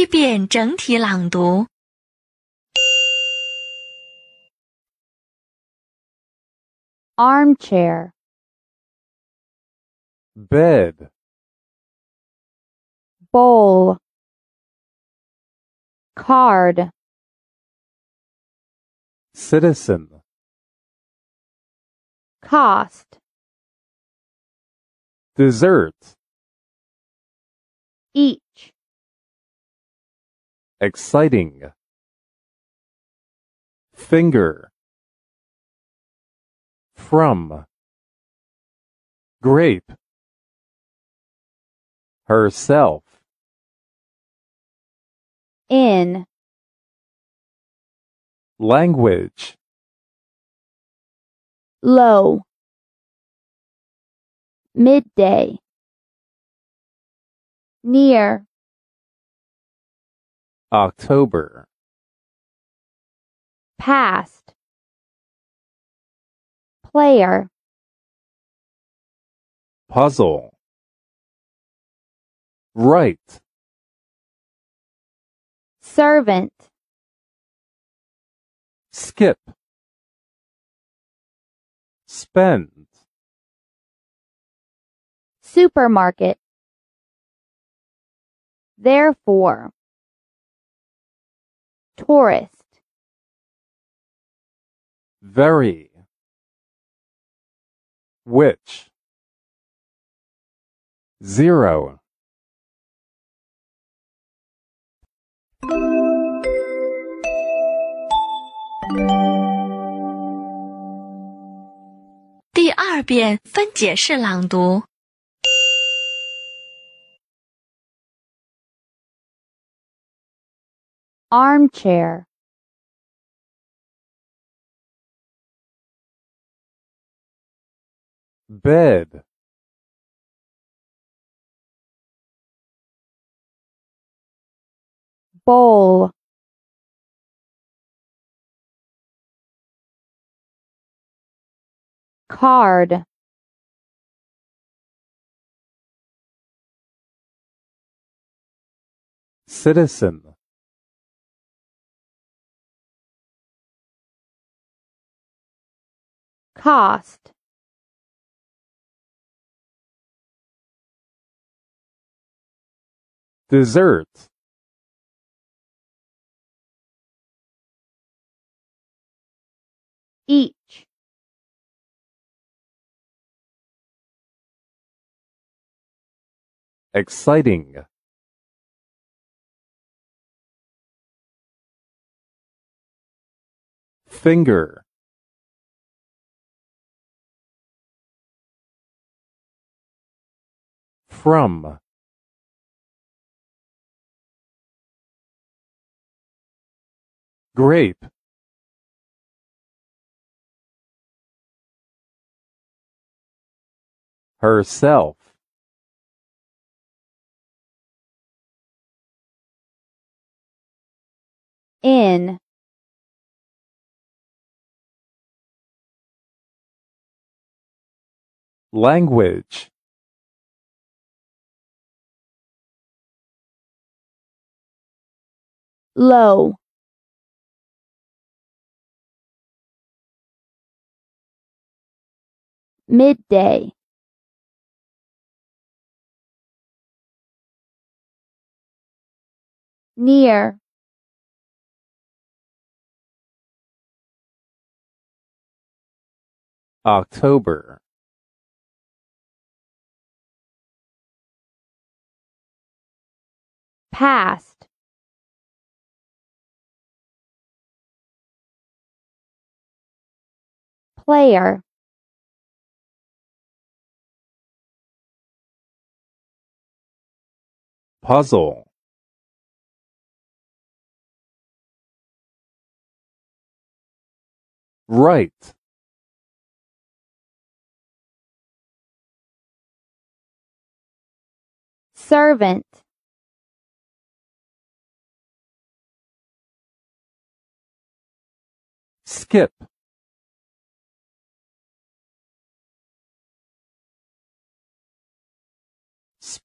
一遍整体朗读。 armchair, bed, bowl, card, citizen, cost, dessert, each, exciting, finger, from, grape, herself, in, language, low, midday, near, October, past, player, puzzle, right, servant, skip, spend, supermarket, therefore, tourist, very, which, zero, 第二遍分解式朗读。 Armchair, bed, bowl, card, citizen, cost, dessert, each, exciting, finger, from, grape, herself, in, language, low, midday, near, October, past, player, puzzle, right, servant, skip,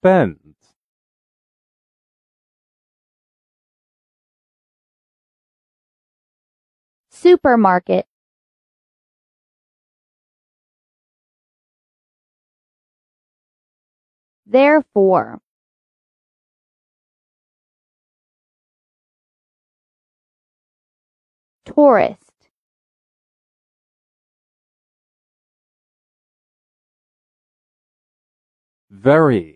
spend supermarket. Therefore tourist. Very.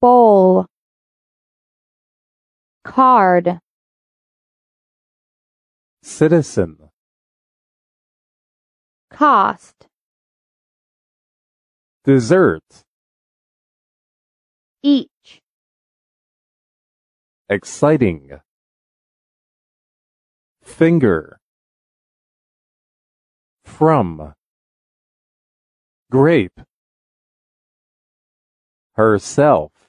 bowl, card, citizen, cost, dessert, each, exciting, finger, from, grape, herself,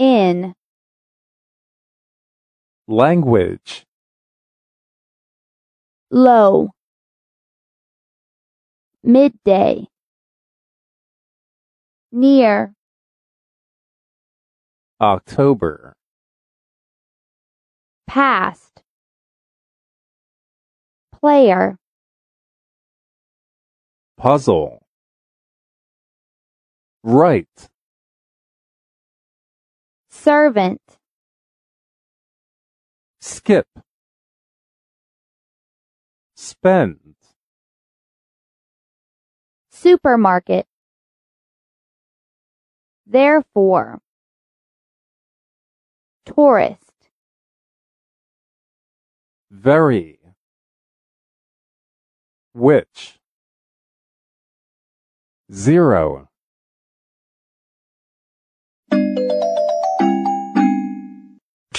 in, language, low, midday, near, October, past, player, puzzle, right, servant, skip, spend, supermarket, therefore, tourist, very, which, zero.